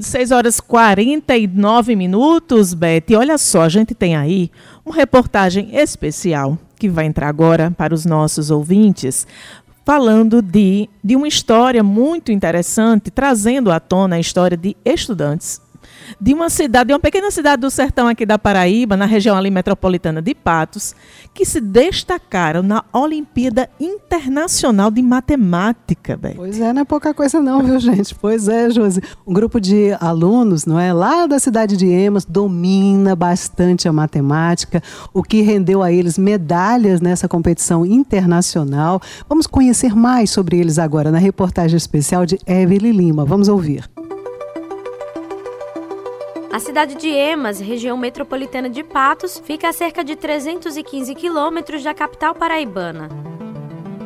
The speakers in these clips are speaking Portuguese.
6 horas 49 minutos, Beth. Olha só, a gente tem aí uma reportagem especial que vai entrar agora para os nossos ouvintes, falando de, de uma história muito interessante, trazendo à tona a história de estudantes de uma cidade, de uma pequena cidade do sertão aqui da Paraíba, na região ali metropolitana de Patos, que se destacaram na Olimpíada Internacional de Matemática, Beth. Pois é, não é pouca coisa não, viu, gente? Pois é, Josi. Um grupo de alunos, não é, lá da cidade de Emas, domina bastante a matemática, o que rendeu a eles medalhas nessa competição internacional. Vamos conhecer mais sobre eles agora na reportagem especial de Evelyn Lima. Vamos ouvir. A cidade de Emas, região metropolitana de Patos, fica a cerca de 315 quilômetros da capital paraibana.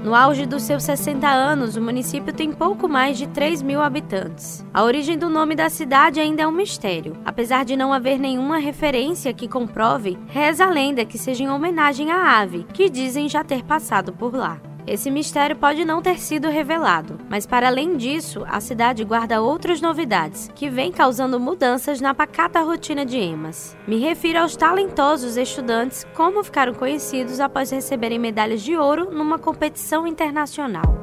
No auge dos seus 60 anos, o município tem pouco mais de 3 mil habitantes. A origem do nome da cidade ainda é um mistério. Apesar de não haver nenhuma referência que comprove, reza a lenda que seja em homenagem à ave, que dizem já ter passado por lá. Esse mistério pode não ter sido revelado, mas para além disso, a cidade guarda outras novidades que vêm causando mudanças na pacata rotina de Emas. Me refiro aos talentosos estudantes como ficaram conhecidos após receberem medalhas de ouro numa competição internacional.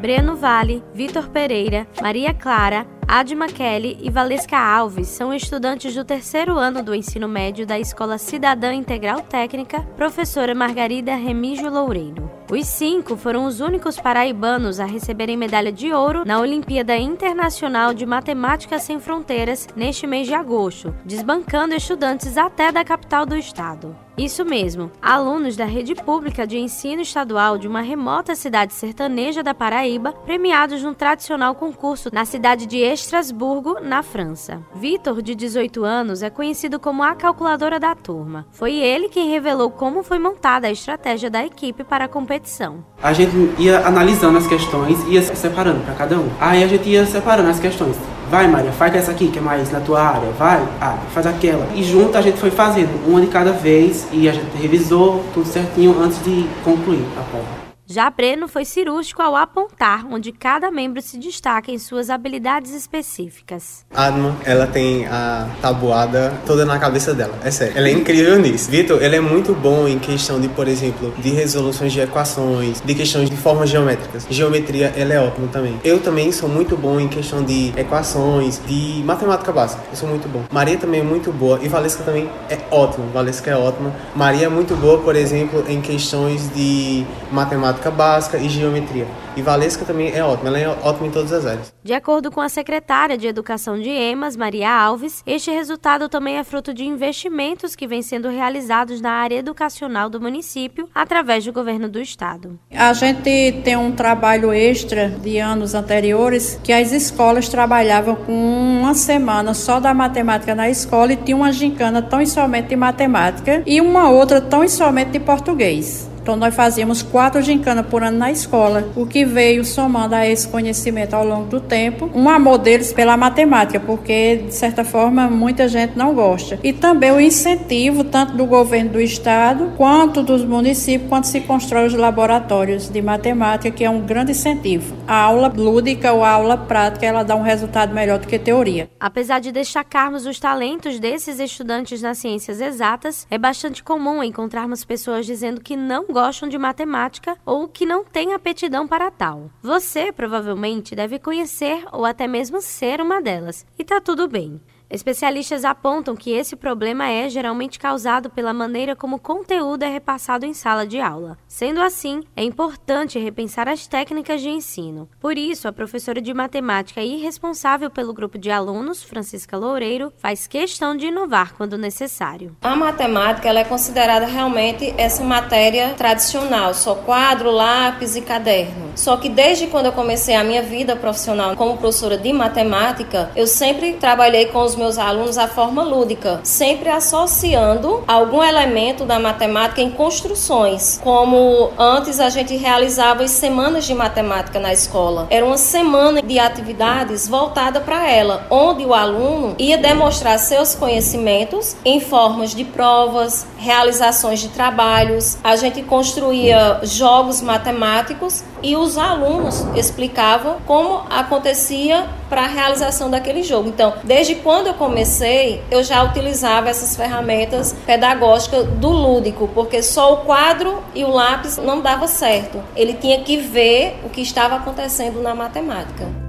Breno Vale, Vitor Pereira, Maria Clara, Adma Kelly e Valesca Alves são estudantes do terceiro ano do ensino médio da Escola Cidadã Integral Técnica, professora Margarida Remígio Loureiro. Os cinco foram os únicos paraibanos a receberem medalha de ouro na Olimpíada Internacional de Matemática Sem Fronteiras neste mês de agosto, desbancando estudantes até da capital do estado. Isso mesmo, alunos da rede pública de ensino estadual de uma remota cidade sertaneja da Paraíba, premiados num tradicional concurso na cidade de Estrasburgo, na França. Vitor, de 18 anos, é conhecido como a calculadora da turma. Foi ele quem revelou como foi montada a estratégia da equipe para a competição. A gente ia analisando as questões ia separando para cada um. Aí a gente ia separando as questões. Vai, Maria, faz essa aqui que é mais na tua área. Vai, ah, faz aquela. E junto a gente foi fazendo, uma de cada vez, e a gente revisou tudo certinho antes de concluir a prova. Já Breno foi cirúrgico ao apontar onde cada membro se destaca em suas habilidades específicas. Adma, ela tem a tabuada toda na cabeça dela, é sério. Ela é incrível nisso. Vitor, ele é muito bom em questão de, por exemplo, de resoluções de equações, de questões de formas geométricas. Geometria, ele é ótimo também. Eu também sou muito bom em questão de equações, de matemática básica. Eu sou muito bom. Maria também é muito boa e Valesca também é ótima. Valesca é ótima. Maria é muito boa, por exemplo, em questões de matemática matemática básica e geometria. E Valesca também é ótima, ela é ótima em todas as áreas. De acordo com a secretária de Educação de EMAS, Maria Alves, este resultado também é fruto de investimentos que vêm sendo realizados na área educacional do município através do governo do estado. A gente tem um trabalho extra de anos anteriores que as escolas trabalhavam com uma semana só da matemática na escola e tinha uma gincana tão somente de matemática e uma outra tão somente de português. Então nós fazíamos quatro gincanas por ano na escola, o que veio somando a esse conhecimento ao longo do tempo, um amor deles pela matemática, porque de certa forma muita gente não gosta. E também o incentivo tanto do governo do estado quanto dos municípios quando se constrói os laboratórios de matemática, que é um grande incentivo. A aula lúdica ou a aula prática, ela dá um resultado melhor do que teoria. Apesar de destacarmos os talentos desses estudantes nas ciências exatas, é bastante comum encontrarmos pessoas dizendo que não gostam de matemática ou que não têm aptidão para tal. Você provavelmente deve conhecer ou até mesmo ser uma delas, e tá tudo bem. Especialistas apontam que esse problema é geralmente causado pela maneira como o conteúdo é repassado em sala de aula. Sendo assim, é importante repensar as técnicas de ensino. Por isso, a professora de matemática e responsável pelo grupo de alunos, Francisca Loureiro, faz questão de inovar quando necessário. A matemática ela é considerada realmente essa matéria tradicional, só quadro, lápis e caderno. Só que desde quando eu comecei a minha vida profissional como professora de matemática, eu sempre trabalhei com os meus alunos a forma lúdica, sempre associando algum elemento da matemática em construções, como antes a gente realizava as semanas de matemática na escola. Era uma semana de atividades voltada para ela, onde o aluno ia demonstrar seus conhecimentos em formas de provas, realizações de trabalhos. A gente construía jogos matemáticos e os alunos explicavam como acontecia para a realização daquele jogo. Então, desde quando eu comecei, eu já utilizava essas ferramentas pedagógicas do lúdico, porque só o quadro e o lápis não dava certo. Ele tinha que ver o que estava acontecendo na matemática.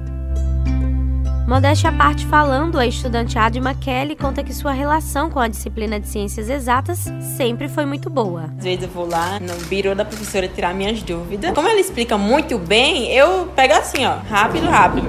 Modéstia à parte falando, a estudante Adma Kelly conta que sua relação com a disciplina de ciências exatas sempre foi muito boa. Às vezes eu vou lá no biro da professora tirar minhas dúvidas. Como ela explica muito bem, eu pego assim, ó, rápido, rápido.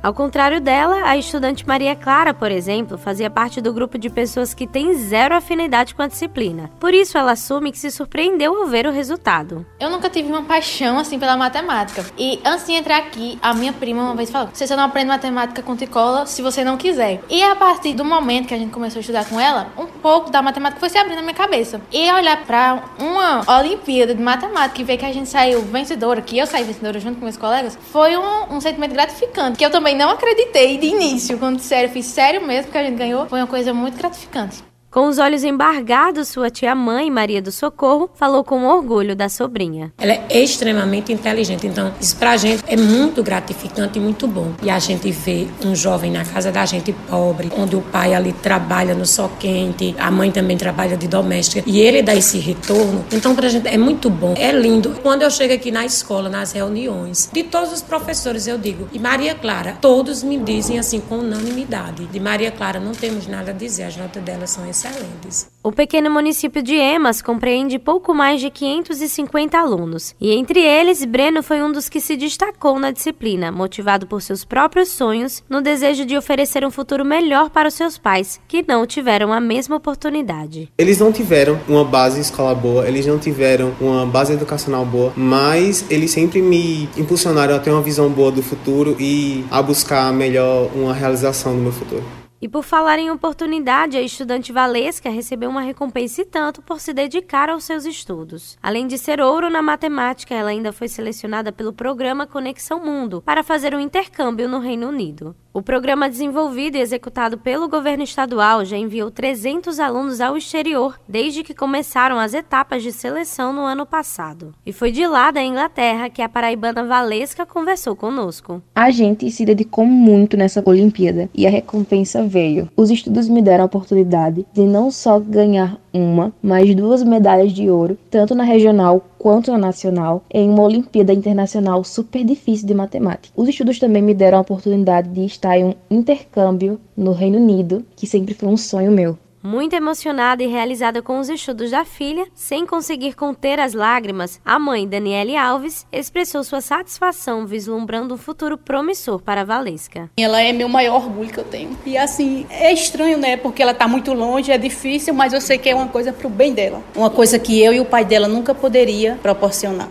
Ao contrário dela, a estudante Maria Clara, por exemplo, fazia parte do grupo de pessoas que têm zero afinidade com a disciplina. Por isso, ela assume que se surpreendeu ao ver o resultado. Eu nunca tive uma paixão assim pela matemática. E antes de entrar aqui, a minha prima uma vez falou: você não aprende matemática com ticola se você não quiser. E a partir do momento que a gente começou a estudar com ela, um pouco da matemática foi se abrindo na minha cabeça. E olhar para uma Olimpíada de matemática e ver que a gente saiu vencedora, que eu saí vencedora junto com meus colegas, foi um, um sentimento gratificante. Que eu também também não acreditei de início. Quando disseram, eu fiz sério mesmo que a gente ganhou. Foi uma coisa muito gratificante. Com os olhos embargados, sua tia-mãe, Maria do Socorro, falou com orgulho da sobrinha. Ela é extremamente inteligente, então isso pra gente é muito gratificante e muito bom. E a gente vê um jovem na casa da gente pobre, onde o pai ali trabalha no sol quente, a mãe também trabalha de doméstica, e ele dá esse retorno. Então pra gente é muito bom, é lindo. Quando eu chego aqui na escola, nas reuniões, de todos os professores eu digo, e Maria Clara, todos me dizem assim com unanimidade, de Maria Clara não temos nada a dizer, as notas dela são excelentes excelentes. O pequeno município de Emas compreende pouco mais de 550 alunos, e entre eles, Breno foi um dos que se destacou na disciplina, motivado por seus próprios sonhos, no desejo de oferecer um futuro melhor para os seus pais, que não tiveram a mesma oportunidade. Eles não tiveram uma base escola boa, eles não tiveram uma base educacional boa, mas eles sempre me impulsionaram a ter uma visão boa do futuro e a buscar melhor uma realização do meu futuro. E por falar em oportunidade, a estudante Valesca recebeu uma recompensa e tanto por se dedicar aos seus estudos. Além de ser ouro na matemática, ela ainda foi selecionada pelo programa Conexão Mundo para fazer um intercâmbio no Reino Unido. O programa desenvolvido e executado pelo governo estadual já enviou 300 alunos ao exterior desde que começaram as etapas de seleção no ano passado. E foi de lá da Inglaterra que a paraibana Valesca conversou conosco. A gente se dedicou muito nessa Olimpíada e a recompensa veio. Os estudos me deram a oportunidade de não só ganhar uma, mas duas medalhas de ouro, tanto na regional quanto na nacional, em uma Olimpíada Internacional super difícil de matemática. Os estudos também me deram a oportunidade de estar em um intercâmbio no Reino Unido, que sempre foi um sonho meu. Muito emocionada e realizada com os estudos da filha, sem conseguir conter as lágrimas, a mãe, Daniele Alves, expressou sua satisfação vislumbrando um futuro promissor para a Valesca. Ela é meu maior orgulho que eu tenho. E assim, é estranho, né? Porque ela está muito longe, é difícil, mas eu sei que é uma coisa para o bem dela. Uma coisa que eu e o pai dela nunca poderia proporcionar.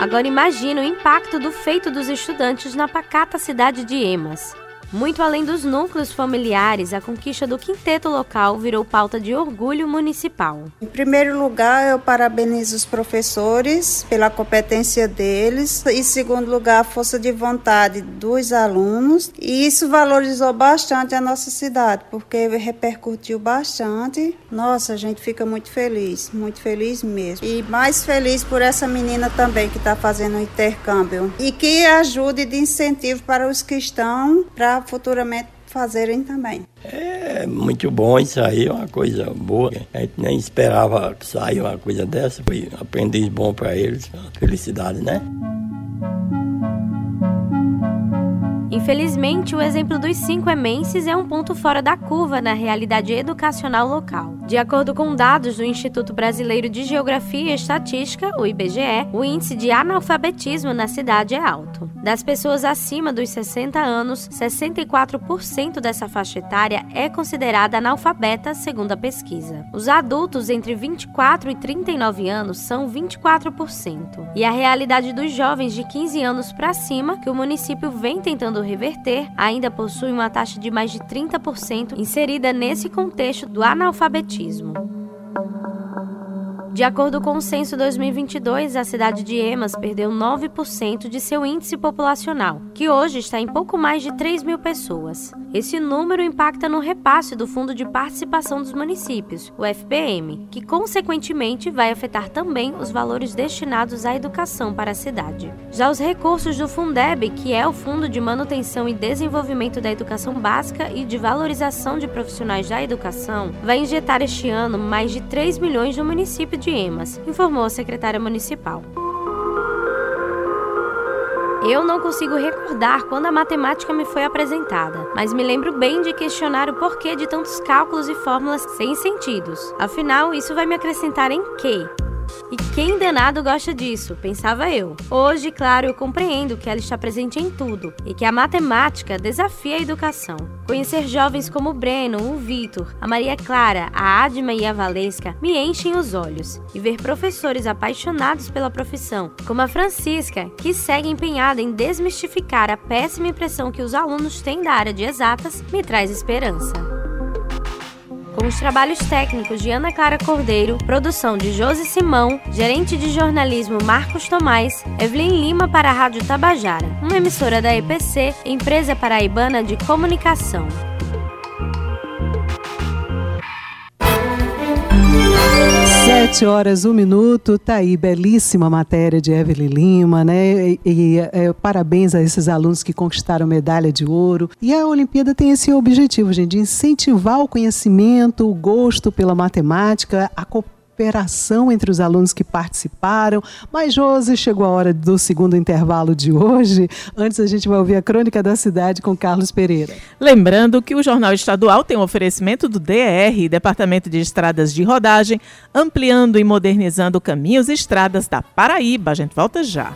Agora imagine o impacto do feito dos estudantes na pacata cidade de Emas. Muito além dos núcleos familiares, a conquista do quinteto local virou pauta de orgulho municipal. Em primeiro lugar, eu parabenizo os professores pela competência deles. Em segundo lugar, a força de vontade dos alunos. E isso valorizou bastante a nossa cidade, porque repercutiu bastante. Nossa, a gente fica muito feliz, muito feliz mesmo. E mais feliz por essa menina também que está fazendo o intercâmbio. E que ajude de incentivo para os que estão para futuramente fazerem também. É muito bom isso aí, é uma coisa boa. A gente nem esperava que saia uma coisa dessa, foi um aprendiz bom para eles, felicidade, né? Infelizmente, o exemplo dos cinco emenses é um ponto fora da curva na realidade educacional local. De acordo com dados do Instituto Brasileiro de Geografia e Estatística, o IBGE, o índice de analfabetismo na cidade é alto. Das pessoas acima dos 60 anos, 64% dessa faixa etária é considerada analfabeta, segundo a pesquisa. Os adultos entre 24 e 39 anos são 24%. E a realidade dos jovens de 15 anos para cima, que o município vem tentando reverter, ainda possui uma taxa de mais de 30% inserida nesse contexto do analfabetismo. Espiritismo. De acordo com o censo 2022, a cidade de Emas perdeu 9% de seu índice populacional, que hoje está em pouco mais de 3 mil pessoas. Esse número impacta no repasse do Fundo de Participação dos Municípios, o FPM, que consequentemente vai afetar também os valores destinados à educação para a cidade. Já os recursos do Fundeb, que é o Fundo de Manutenção e Desenvolvimento da Educação Básica e de Valorização de Profissionais da Educação, vai injetar este ano mais de 3 milhões no município de Emas, informou a secretária municipal. Eu não consigo recordar quando a matemática me foi apresentada, mas me lembro bem de questionar o porquê de tantos cálculos e fórmulas sem sentidos. Afinal, isso vai me acrescentar em quê? E quem danado gosta disso, pensava eu. Hoje, claro, eu compreendo que ela está presente em tudo e que a matemática desafia a educação. Conhecer jovens como o Breno, o Vitor, a Maria Clara, a Adma e a Valesca me enchem os olhos. E ver professores apaixonados pela profissão, como a Francisca, que segue empenhada em desmistificar a péssima impressão que os alunos têm da área de exatas, me traz esperança com os trabalhos técnicos de Ana Clara Cordeiro, produção de Josi Simão, gerente de jornalismo Marcos Tomás, Evelyn Lima para a Rádio Tabajara, uma emissora da EPC, empresa paraibana de comunicação. Sete horas, um minuto, tá aí, belíssima matéria de Evelyn Lima, né? E, e é, parabéns a esses alunos que conquistaram medalha de ouro. E a Olimpíada tem esse objetivo, gente, de incentivar o conhecimento, o gosto pela matemática, a cooperação entre os alunos que participaram. Mas, Josi, chegou a hora do segundo intervalo de hoje. Antes, a gente vai ouvir a Crônica da Cidade com Carlos Pereira. Lembrando que o Jornal Estadual tem um oferecimento do DR, Departamento de Estradas de Rodagem, ampliando e modernizando caminhos e estradas da Paraíba. A gente volta já.